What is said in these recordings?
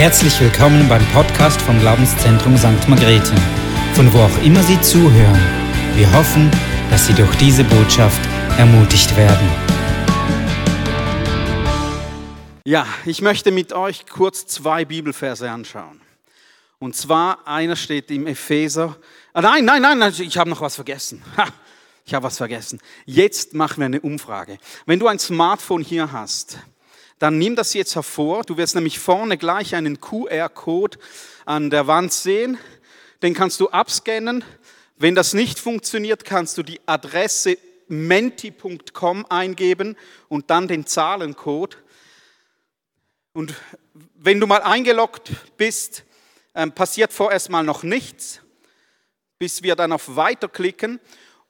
Herzlich willkommen beim Podcast vom Glaubenszentrum St. Margrethe, von wo auch immer Sie zuhören. Wir hoffen, dass Sie durch diese Botschaft ermutigt werden. Ja, ich möchte mit euch kurz zwei Bibelverse anschauen. Und zwar, einer steht im Epheser. Ah, nein, nein, nein, ich habe noch was vergessen. Ha, ich habe was vergessen. Jetzt machen wir eine Umfrage. Wenn du ein Smartphone hier hast, dann nimm das jetzt hervor. Du wirst nämlich vorne gleich einen QR-Code an der Wand sehen. Den kannst du abscannen. Wenn das nicht funktioniert, kannst du die Adresse menti.com eingeben und dann den Zahlencode. Und wenn du mal eingeloggt bist, ähm, passiert vorerst mal noch nichts, bis wir dann auf Weiter klicken.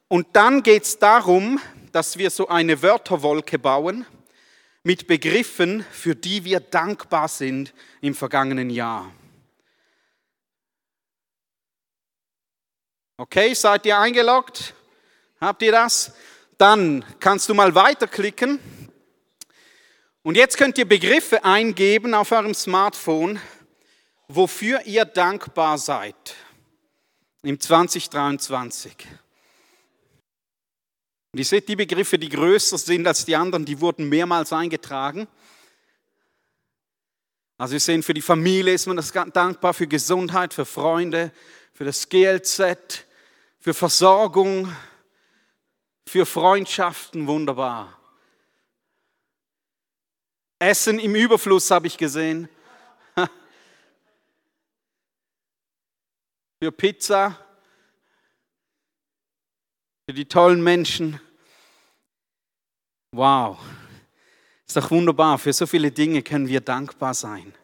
Und dann geht es darum, dass wir so eine Wörterwolke bauen mit Begriffen, für die wir dankbar sind im vergangenen Jahr. Okay, seid ihr eingeloggt? Habt ihr das? Dann kannst du mal weiterklicken. Und jetzt könnt ihr Begriffe eingeben auf eurem Smartphone, wofür ihr dankbar seid im 2023. Und ihr seht die Begriffe, die größer sind als die anderen, die wurden mehrmals eingetragen. Also wir sehen, für die Familie ist man das dankbar, für Gesundheit, für Freunde, für das GLZ, für Versorgung, für Freundschaften, wunderbar. Essen im Überfluss habe ich gesehen. Für Pizza, für die tollen Menschen. Wow, ist doch wunderbar. Für so viele Dinge können wir dankbar sein.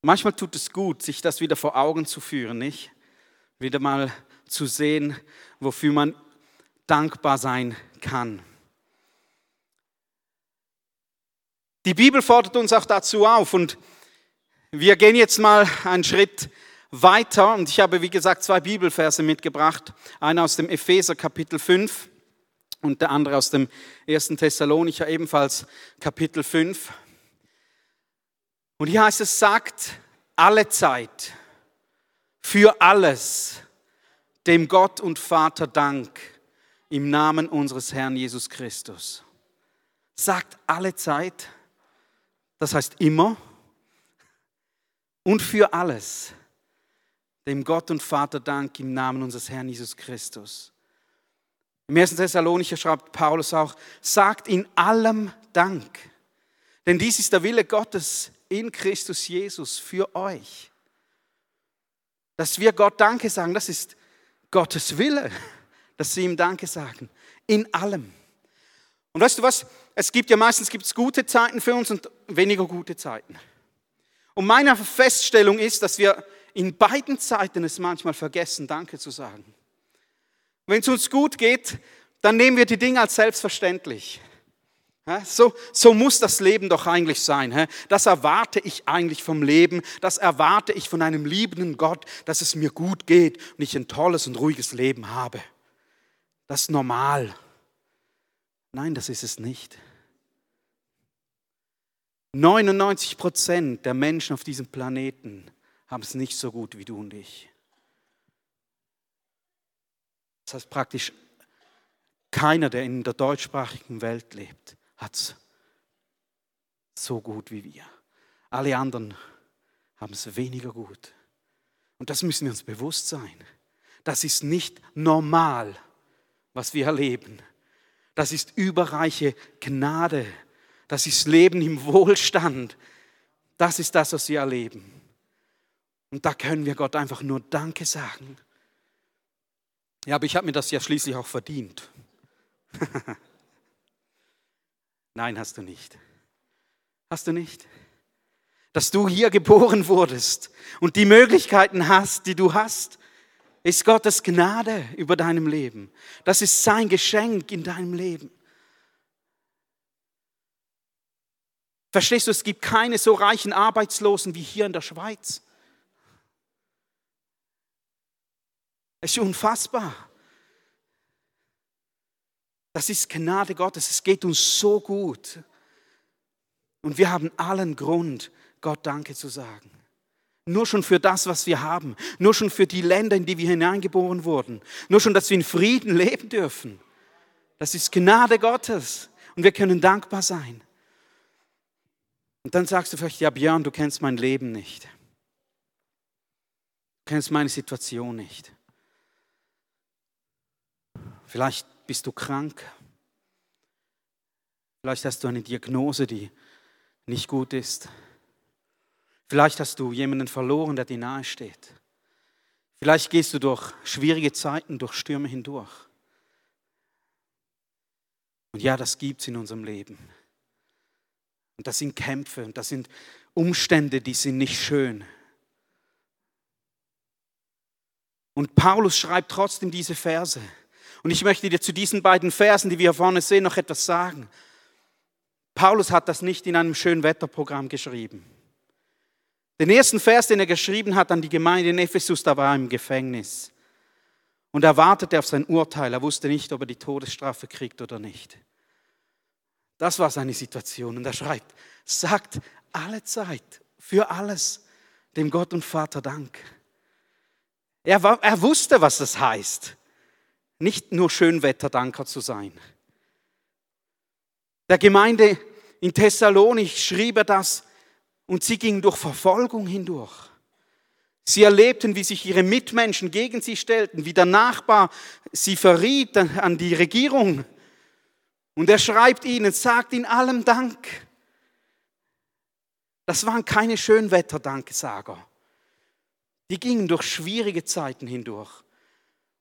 Manchmal tut es gut, sich das wieder vor Augen zu führen, nicht? Wieder mal zu sehen, wofür man dankbar sein kann. Die Bibel fordert uns auch dazu auf und wir gehen jetzt mal einen Schritt weiter und ich habe, wie gesagt, zwei Bibelverse mitgebracht. Einer aus dem Epheser Kapitel 5 und der andere aus dem 1. Thessalonicher ebenfalls Kapitel 5. Und hier heißt es, sagt alle Zeit, für alles, dem Gott und Vater Dank im Namen unseres Herrn Jesus Christus. Sagt alle Zeit, das heißt immer und für alles dem Gott und Vater Dank im Namen unseres Herrn Jesus Christus. Im 1. Thessalonicher schreibt Paulus auch, sagt in allem Dank, denn dies ist der Wille Gottes in Christus Jesus für euch. Dass wir Gott Danke sagen, das ist Gottes Wille, dass sie ihm Danke sagen. In allem. Und weißt du was? Es gibt ja meistens gibt's gute Zeiten für uns und weniger gute Zeiten. Und meine Feststellung ist, dass wir in beiden Zeiten es manchmal vergessen, Danke zu sagen. Wenn es uns gut geht, dann nehmen wir die Dinge als selbstverständlich. So, so muss das Leben doch eigentlich sein. Das erwarte ich eigentlich vom Leben. Das erwarte ich von einem liebenden Gott, dass es mir gut geht und ich ein tolles und ruhiges Leben habe. Das ist normal. Nein, das ist es nicht. 99 Prozent der Menschen auf diesem Planeten haben es nicht so gut wie du und ich. Das heißt praktisch, keiner, der in der deutschsprachigen Welt lebt, hat es so gut wie wir. Alle anderen haben es weniger gut. Und das müssen wir uns bewusst sein. Das ist nicht normal, was wir erleben. Das ist überreiche Gnade. Das ist Leben im Wohlstand. Das ist das, was wir erleben. Und da können wir Gott einfach nur Danke sagen. Ja, aber ich habe mir das ja schließlich auch verdient. Nein, hast du nicht. Hast du nicht? Dass du hier geboren wurdest und die Möglichkeiten hast, die du hast, ist Gottes Gnade über deinem Leben. Das ist sein Geschenk in deinem Leben. Verstehst du, es gibt keine so reichen Arbeitslosen wie hier in der Schweiz. Es ist unfassbar. Das ist Gnade Gottes. Es geht uns so gut. Und wir haben allen Grund, Gott Danke zu sagen. Nur schon für das, was wir haben. Nur schon für die Länder, in die wir hineingeboren wurden. Nur schon, dass wir in Frieden leben dürfen. Das ist Gnade Gottes. Und wir können dankbar sein. Und dann sagst du vielleicht, ja Björn, du kennst mein Leben nicht. Du kennst meine Situation nicht. Vielleicht bist du krank. Vielleicht hast du eine Diagnose, die nicht gut ist. Vielleicht hast du jemanden verloren, der dir nahe steht. Vielleicht gehst du durch schwierige Zeiten, durch Stürme hindurch. Und ja, das gibt es in unserem Leben. Und das sind Kämpfe und das sind Umstände, die sind nicht schön. Und Paulus schreibt trotzdem diese Verse. Und ich möchte dir zu diesen beiden Versen, die wir hier vorne sehen, noch etwas sagen. Paulus hat das nicht in einem schönen Wetterprogramm geschrieben. Den ersten Vers, den er geschrieben hat an die Gemeinde in Ephesus, da war er im Gefängnis. Und er wartete auf sein Urteil. Er wusste nicht, ob er die Todesstrafe kriegt oder nicht. Das war seine Situation. Und er schreibt, sagt alle Zeit, für alles, dem Gott und Vater Dank. Er, war, er wusste, was das heißt, nicht nur Schönwetterdanker zu sein. Der Gemeinde in Thessalonich schrieb er das und sie gingen durch Verfolgung hindurch. Sie erlebten, wie sich ihre Mitmenschen gegen sie stellten, wie der Nachbar sie verriet an die Regierung. Und er schreibt ihnen, sagt in allem Dank. Das waren keine Schönwetter-Danksager. Die gingen durch schwierige Zeiten hindurch.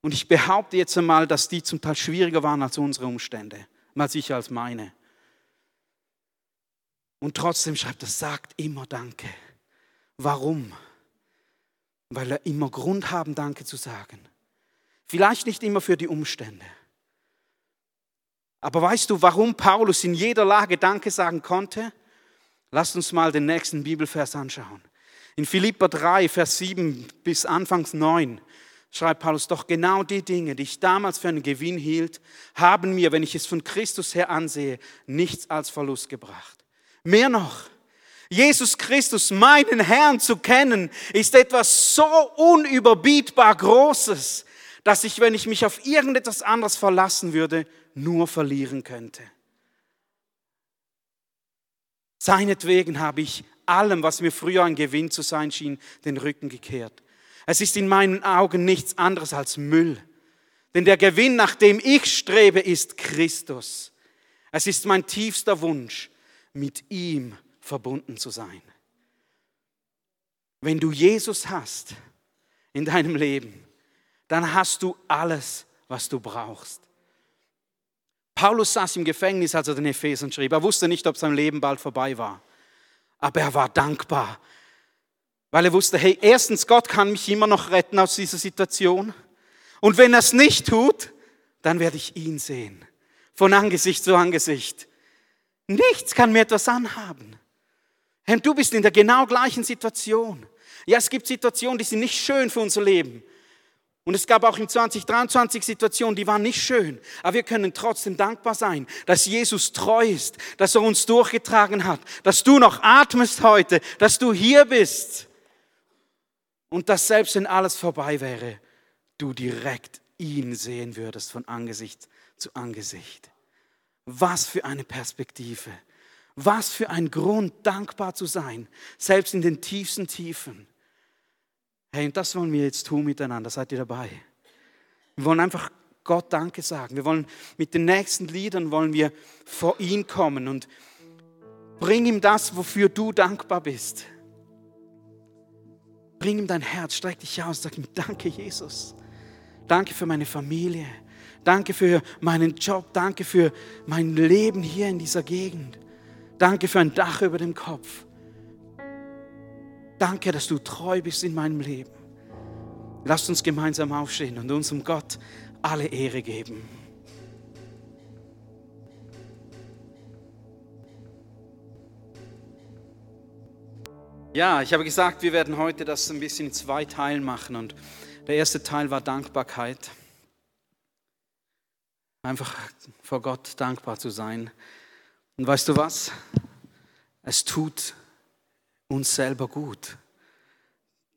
Und ich behaupte jetzt einmal, dass die zum Teil schwieriger waren als unsere Umstände, mal sicher als meine. Und trotzdem schreibt er, sagt immer Danke. Warum? Weil er immer Grund haben, Danke zu sagen. Vielleicht nicht immer für die Umstände. Aber weißt du, warum Paulus in jeder Lage Danke sagen konnte? Lasst uns mal den nächsten Bibelvers anschauen. In Philippa 3, Vers 7 bis Anfangs 9 schreibt Paulus, doch genau die Dinge, die ich damals für einen Gewinn hielt, haben mir, wenn ich es von Christus her ansehe, nichts als Verlust gebracht. Mehr noch, Jesus Christus, meinen Herrn zu kennen, ist etwas so unüberbietbar Großes, dass ich, wenn ich mich auf irgendetwas anderes verlassen würde, nur verlieren könnte. Seinetwegen habe ich allem, was mir früher ein Gewinn zu sein schien, den Rücken gekehrt. Es ist in meinen Augen nichts anderes als Müll. Denn der Gewinn, nach dem ich strebe, ist Christus. Es ist mein tiefster Wunsch, mit ihm verbunden zu sein. Wenn du Jesus hast in deinem Leben, dann hast du alles, was du brauchst. Paulus saß im Gefängnis, als er den Ephesern schrieb. Er wusste nicht, ob sein Leben bald vorbei war. Aber er war dankbar, weil er wusste, hey, erstens, Gott kann mich immer noch retten aus dieser Situation. Und wenn er es nicht tut, dann werde ich ihn sehen. Von Angesicht zu Angesicht. Nichts kann mir etwas anhaben. Herr, du bist in der genau gleichen Situation. Ja, es gibt Situationen, die sind nicht schön für unser Leben. Und es gab auch im 2023 Situationen, die waren nicht schön. Aber wir können trotzdem dankbar sein, dass Jesus treu ist, dass er uns durchgetragen hat, dass du noch atmest heute, dass du hier bist. Und dass selbst wenn alles vorbei wäre, du direkt ihn sehen würdest von Angesicht zu Angesicht. Was für eine Perspektive. Was für ein Grund, dankbar zu sein, selbst in den tiefsten Tiefen. Hey, und das wollen wir jetzt tun miteinander. Seid ihr dabei? Wir wollen einfach Gott Danke sagen. Wir wollen mit den nächsten Liedern wollen wir vor ihn kommen und bring ihm das, wofür du dankbar bist. Bring ihm dein Herz, streck dich aus, sag ihm Danke, Jesus. Danke für meine Familie. Danke für meinen Job. Danke für mein Leben hier in dieser Gegend. Danke für ein Dach über dem Kopf. Danke, dass du treu bist in meinem Leben. Lasst uns gemeinsam aufstehen und unserem Gott alle Ehre geben. Ja, ich habe gesagt, wir werden heute das ein bisschen in zwei Teilen machen und der erste Teil war Dankbarkeit. Einfach vor Gott dankbar zu sein. Und weißt du was? Es tut uns selber gut,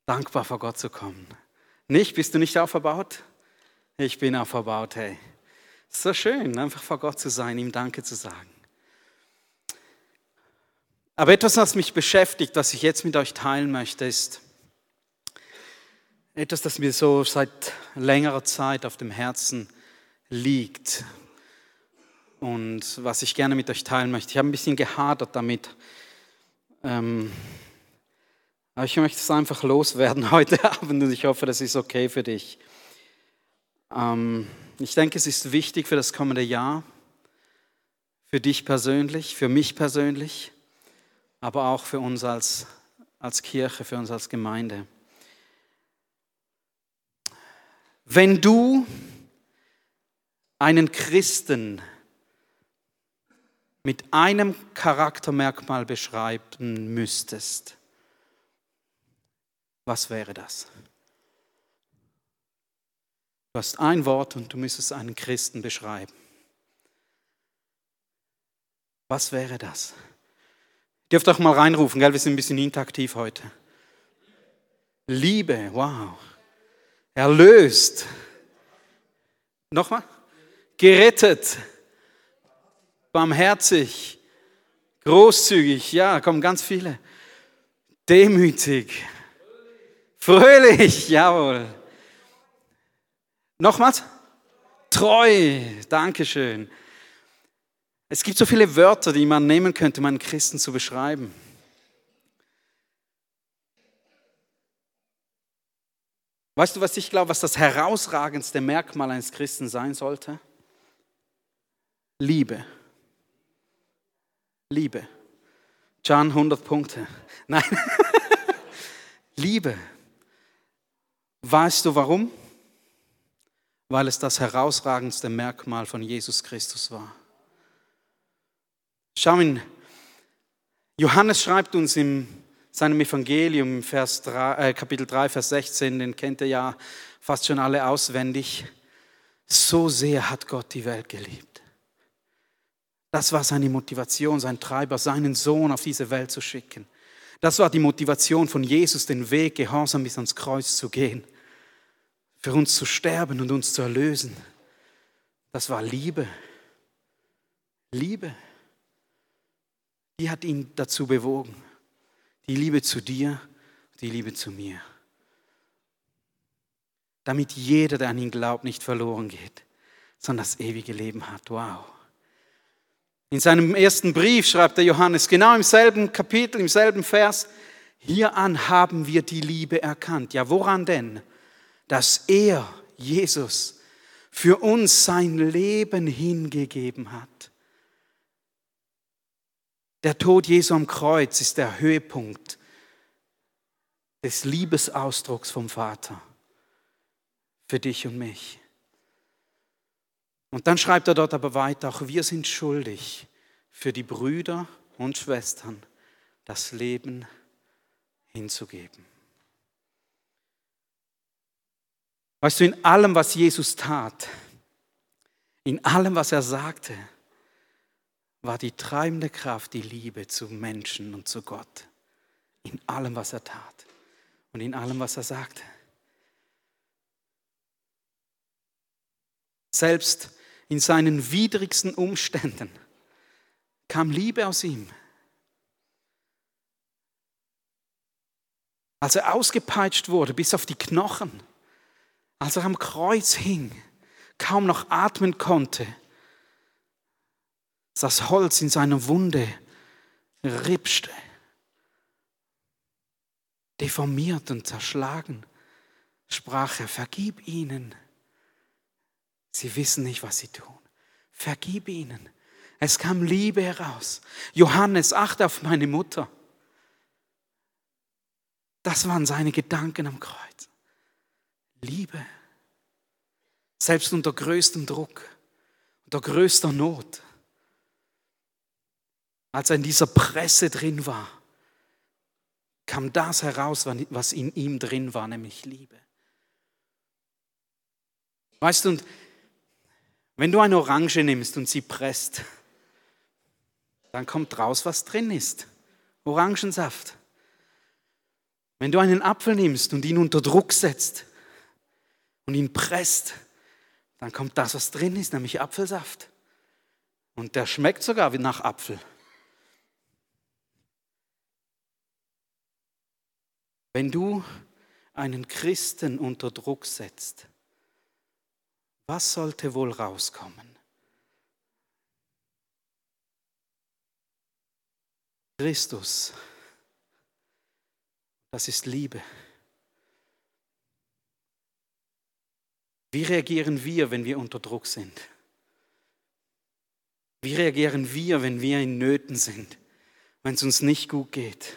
dankbar vor Gott zu kommen. Nicht? Bist du nicht auferbaut? Ich bin auferbaut, hey. So schön, einfach vor Gott zu sein, ihm Danke zu sagen. Aber etwas, was mich beschäftigt, was ich jetzt mit euch teilen möchte, ist etwas, das mir so seit längerer Zeit auf dem Herzen liegt und was ich gerne mit euch teilen möchte. Ich habe ein bisschen gehadert damit. Ähm, aber ich möchte es einfach loswerden heute Abend und ich hoffe, das ist okay für dich. Ähm, ich denke, es ist wichtig für das kommende Jahr, für dich persönlich, für mich persönlich, aber auch für uns als, als Kirche, für uns als Gemeinde. Wenn du einen Christen mit einem Charaktermerkmal beschreiben müsstest, was wäre das? Du hast ein Wort und du müsstest einen Christen beschreiben. Was wäre das? Dürft auch mal reinrufen, gell? wir sind ein bisschen interaktiv heute. Liebe, wow. Erlöst. Nochmal? Gerettet. Barmherzig. Großzügig. Ja, kommen ganz viele. Demütig. Fröhlich. Jawohl. Nochmals? Treu. Dankeschön. Es gibt so viele Wörter, die man nehmen könnte, um einen Christen zu beschreiben. Weißt du, was ich glaube, was das herausragendste Merkmal eines Christen sein sollte? Liebe. Liebe. John 100 Punkte. Nein. Liebe. Weißt du warum? Weil es das herausragendste Merkmal von Jesus Christus war. Schau ihn, Johannes schreibt uns in seinem Evangelium, Vers 3, äh, Kapitel 3, Vers 16, den kennt ihr ja fast schon alle auswendig. So sehr hat Gott die Welt geliebt. Das war seine Motivation, sein Treiber, seinen Sohn auf diese Welt zu schicken. Das war die Motivation von Jesus, den Weg gehorsam bis ans Kreuz zu gehen, für uns zu sterben und uns zu erlösen. Das war Liebe. Liebe die hat ihn dazu bewogen. Die Liebe zu dir, die Liebe zu mir. Damit jeder, der an ihn glaubt, nicht verloren geht, sondern das ewige Leben hat. Wow. In seinem ersten Brief schreibt der Johannes genau im selben Kapitel, im selben Vers, hieran haben wir die Liebe erkannt. Ja, woran denn? Dass er, Jesus, für uns sein Leben hingegeben hat. Der Tod Jesu am Kreuz ist der Höhepunkt des Liebesausdrucks vom Vater für dich und mich. Und dann schreibt er dort aber weiter, auch wir sind schuldig für die Brüder und Schwestern das Leben hinzugeben. Weißt du, in allem, was Jesus tat, in allem, was er sagte, war die treibende Kraft die Liebe zu Menschen und zu Gott. In allem, was er tat und in allem, was er sagte. Selbst in seinen widrigsten Umständen kam Liebe aus ihm. Als er ausgepeitscht wurde bis auf die Knochen, als er am Kreuz hing, kaum noch atmen konnte, das Holz in seiner Wunde ripschte, deformiert und zerschlagen, sprach er, vergib ihnen. Sie wissen nicht, was sie tun. Vergib ihnen. Es kam Liebe heraus. Johannes, achte auf meine Mutter. Das waren seine Gedanken am Kreuz. Liebe. Selbst unter größtem Druck, unter größter Not als er in dieser Presse drin war, kam das heraus, was in ihm drin war, nämlich Liebe. Weißt du, und wenn du eine Orange nimmst und sie presst, dann kommt raus, was drin ist. Orangensaft. Wenn du einen Apfel nimmst und ihn unter Druck setzt und ihn presst, dann kommt das, was drin ist, nämlich Apfelsaft. Und der schmeckt sogar wie nach Apfel. Wenn du einen Christen unter Druck setzt, was sollte wohl rauskommen? Christus, das ist Liebe. Wie reagieren wir, wenn wir unter Druck sind? Wie reagieren wir, wenn wir in Nöten sind, wenn es uns nicht gut geht?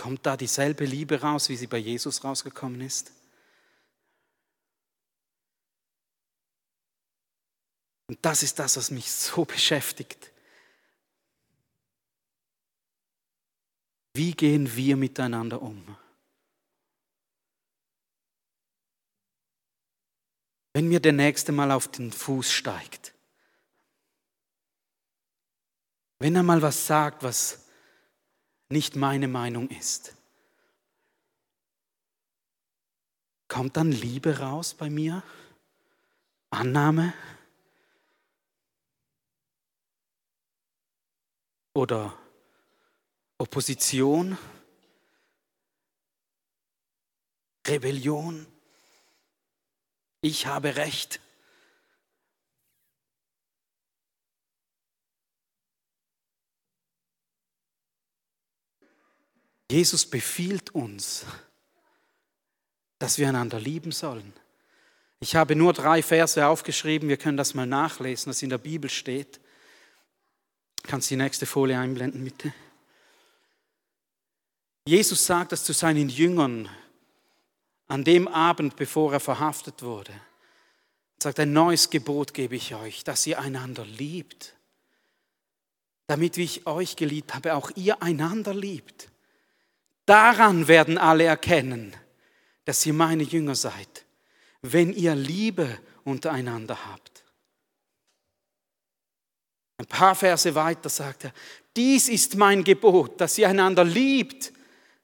Kommt da dieselbe Liebe raus, wie sie bei Jesus rausgekommen ist? Und das ist das, was mich so beschäftigt. Wie gehen wir miteinander um? Wenn mir der Nächste mal auf den Fuß steigt, wenn er mal was sagt, was nicht meine Meinung ist, kommt dann Liebe raus bei mir? Annahme? Oder Opposition? Rebellion? ich habe Recht. Jesus befiehlt uns, dass wir einander lieben sollen. Ich habe nur drei Verse aufgeschrieben, wir können das mal nachlesen, was in der Bibel steht. Kannst du die nächste Folie einblenden, bitte? Jesus sagt das zu seinen Jüngern an dem Abend, bevor er verhaftet wurde, sagt, ein neues Gebot gebe ich euch, dass ihr einander liebt. Damit, wie ich euch geliebt habe, auch ihr einander liebt. Daran werden alle erkennen, dass ihr meine Jünger seid, wenn ihr Liebe untereinander habt. Ein paar Verse weiter sagt er, dies ist mein Gebot, dass ihr einander liebt,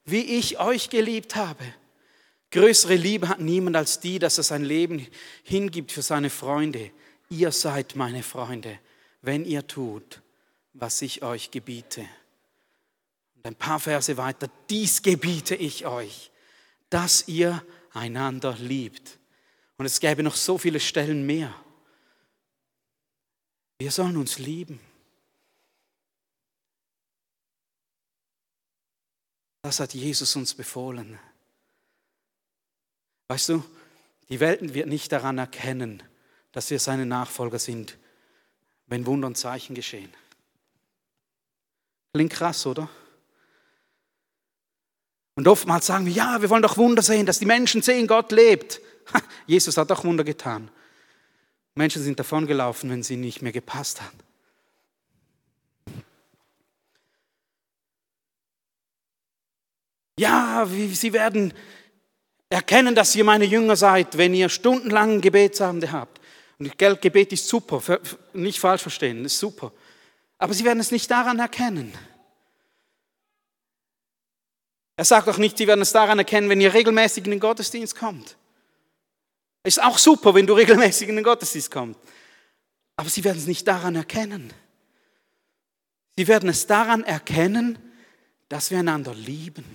wie ich euch geliebt habe. Größere Liebe hat niemand als die, dass er sein Leben hingibt für seine Freunde. Ihr seid meine Freunde, wenn ihr tut, was ich euch gebiete. Ein paar Verse weiter, dies gebiete ich euch, dass ihr einander liebt. Und es gäbe noch so viele Stellen mehr. Wir sollen uns lieben. Das hat Jesus uns befohlen. Weißt du, die Welt wird nicht daran erkennen, dass wir seine Nachfolger sind, wenn Wunder und Zeichen geschehen. Klingt krass, oder? Und oftmals sagen wir, ja, wir wollen doch Wunder sehen, dass die Menschen sehen, Gott lebt. Jesus hat auch Wunder getan. Menschen sind davongelaufen, wenn sie nicht mehr gepasst hat. Ja, sie werden erkennen, dass ihr meine Jünger seid, wenn ihr stundenlang Gebetsabende habt. Und Gebet ist super, nicht falsch verstehen, ist super. Aber sie werden es nicht daran erkennen. Er sagt auch nicht, sie werden es daran erkennen, wenn ihr regelmäßig in den Gottesdienst kommt. Ist auch super, wenn du regelmäßig in den Gottesdienst kommst. Aber sie werden es nicht daran erkennen. Sie werden es daran erkennen, dass wir einander lieben.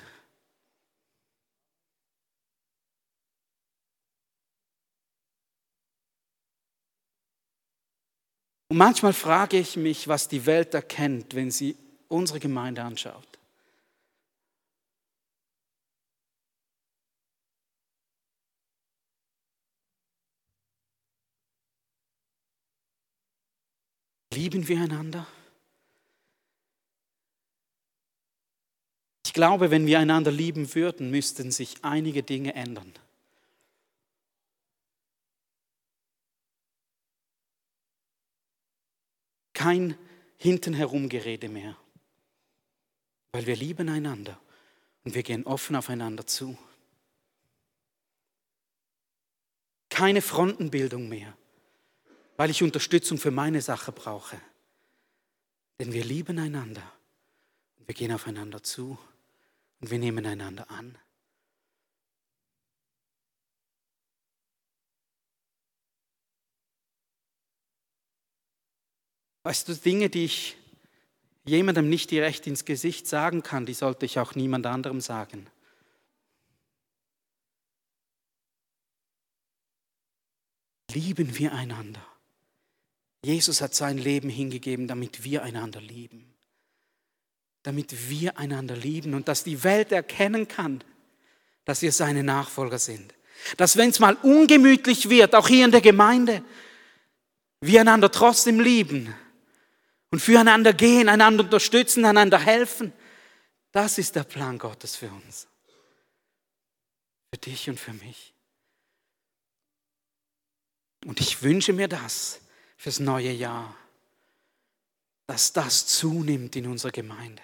Und manchmal frage ich mich, was die Welt erkennt, wenn sie unsere Gemeinde anschaut. Lieben wir einander? Ich glaube, wenn wir einander lieben würden, müssten sich einige Dinge ändern. kein Hintenherumgerede mehr, weil wir lieben einander und wir gehen offen aufeinander zu. Keine Frontenbildung mehr, weil ich Unterstützung für meine Sache brauche. Denn wir lieben einander Wir gehen aufeinander zu und wir nehmen einander an. Weißt du, Dinge, die ich jemandem nicht direkt ins Gesicht sagen kann, die sollte ich auch niemand anderem sagen. Lieben wir einander. Jesus hat sein Leben hingegeben, damit wir einander lieben. Damit wir einander lieben und dass die Welt erkennen kann, dass wir seine Nachfolger sind. Dass wenn es mal ungemütlich wird, auch hier in der Gemeinde, wir einander trotzdem lieben und füreinander gehen, einander unterstützen, einander helfen. Das ist der Plan Gottes für uns. Für dich und für mich. Und ich wünsche mir das fürs neue Jahr, dass das zunimmt in unserer Gemeinde.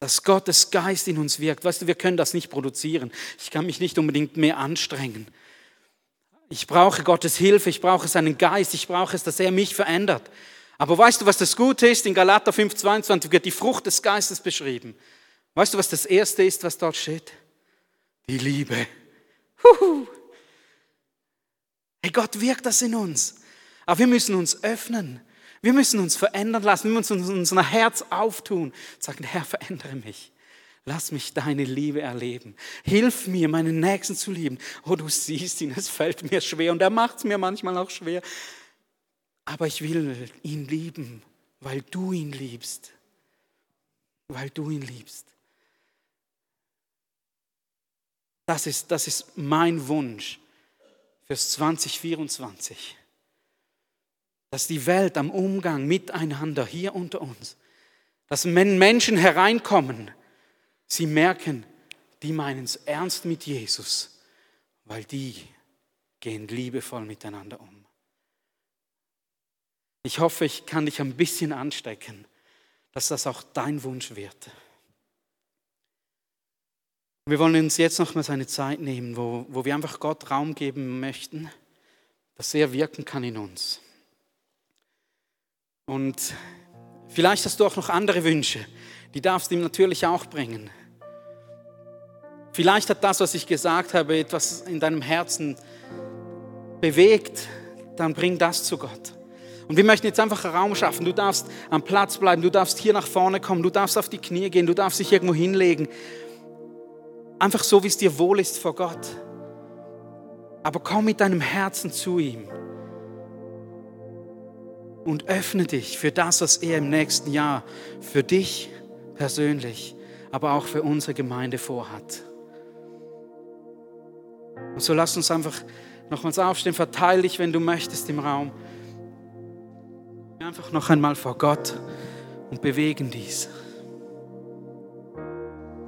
Dass Gottes Geist in uns wirkt. Weißt du, wir können das nicht produzieren. Ich kann mich nicht unbedingt mehr anstrengen. Ich brauche Gottes Hilfe, ich brauche seinen Geist, ich brauche es, dass er mich verändert. Aber weißt du, was das Gute ist? In Galater 5,22 wird die Frucht des Geistes beschrieben. Weißt du, was das Erste ist, was dort steht? Die Liebe. Huhu. Hey, Gott wirkt das in uns. Aber wir müssen uns öffnen. Wir müssen uns verändern lassen. Wir müssen unser Herz auftun. Sagen, Herr, verändere mich. Lass mich deine Liebe erleben. Hilf mir, meinen Nächsten zu lieben. Oh, du siehst ihn, es fällt mir schwer und er macht es mir manchmal auch schwer. Aber ich will ihn lieben, weil du ihn liebst. Weil du ihn liebst. Das ist, das ist mein Wunsch fürs 2024. Dass die Welt am Umgang miteinander hier unter uns, dass wenn Menschen hereinkommen, sie merken, die meinen es ernst mit Jesus, weil die gehen liebevoll miteinander um. Ich hoffe, ich kann dich ein bisschen anstecken, dass das auch dein Wunsch wird. Wir wollen uns jetzt noch mal seine Zeit nehmen, wo, wo wir einfach Gott Raum geben möchten, dass er wirken kann in uns. Und vielleicht hast du auch noch andere Wünsche, die darfst du ihm natürlich auch bringen. Vielleicht hat das, was ich gesagt habe, etwas in deinem Herzen bewegt, dann bring das zu Gott. Und wir möchten jetzt einfach einen Raum schaffen. Du darfst am Platz bleiben, du darfst hier nach vorne kommen, du darfst auf die Knie gehen, du darfst dich irgendwo hinlegen. Einfach so, wie es dir wohl ist vor Gott. Aber komm mit deinem Herzen zu ihm und öffne dich für das, was er im nächsten Jahr für dich persönlich, aber auch für unsere Gemeinde vorhat. Und so lass uns einfach nochmals aufstehen, verteile dich, wenn du möchtest, im Raum einfach noch einmal vor Gott und bewegen dies.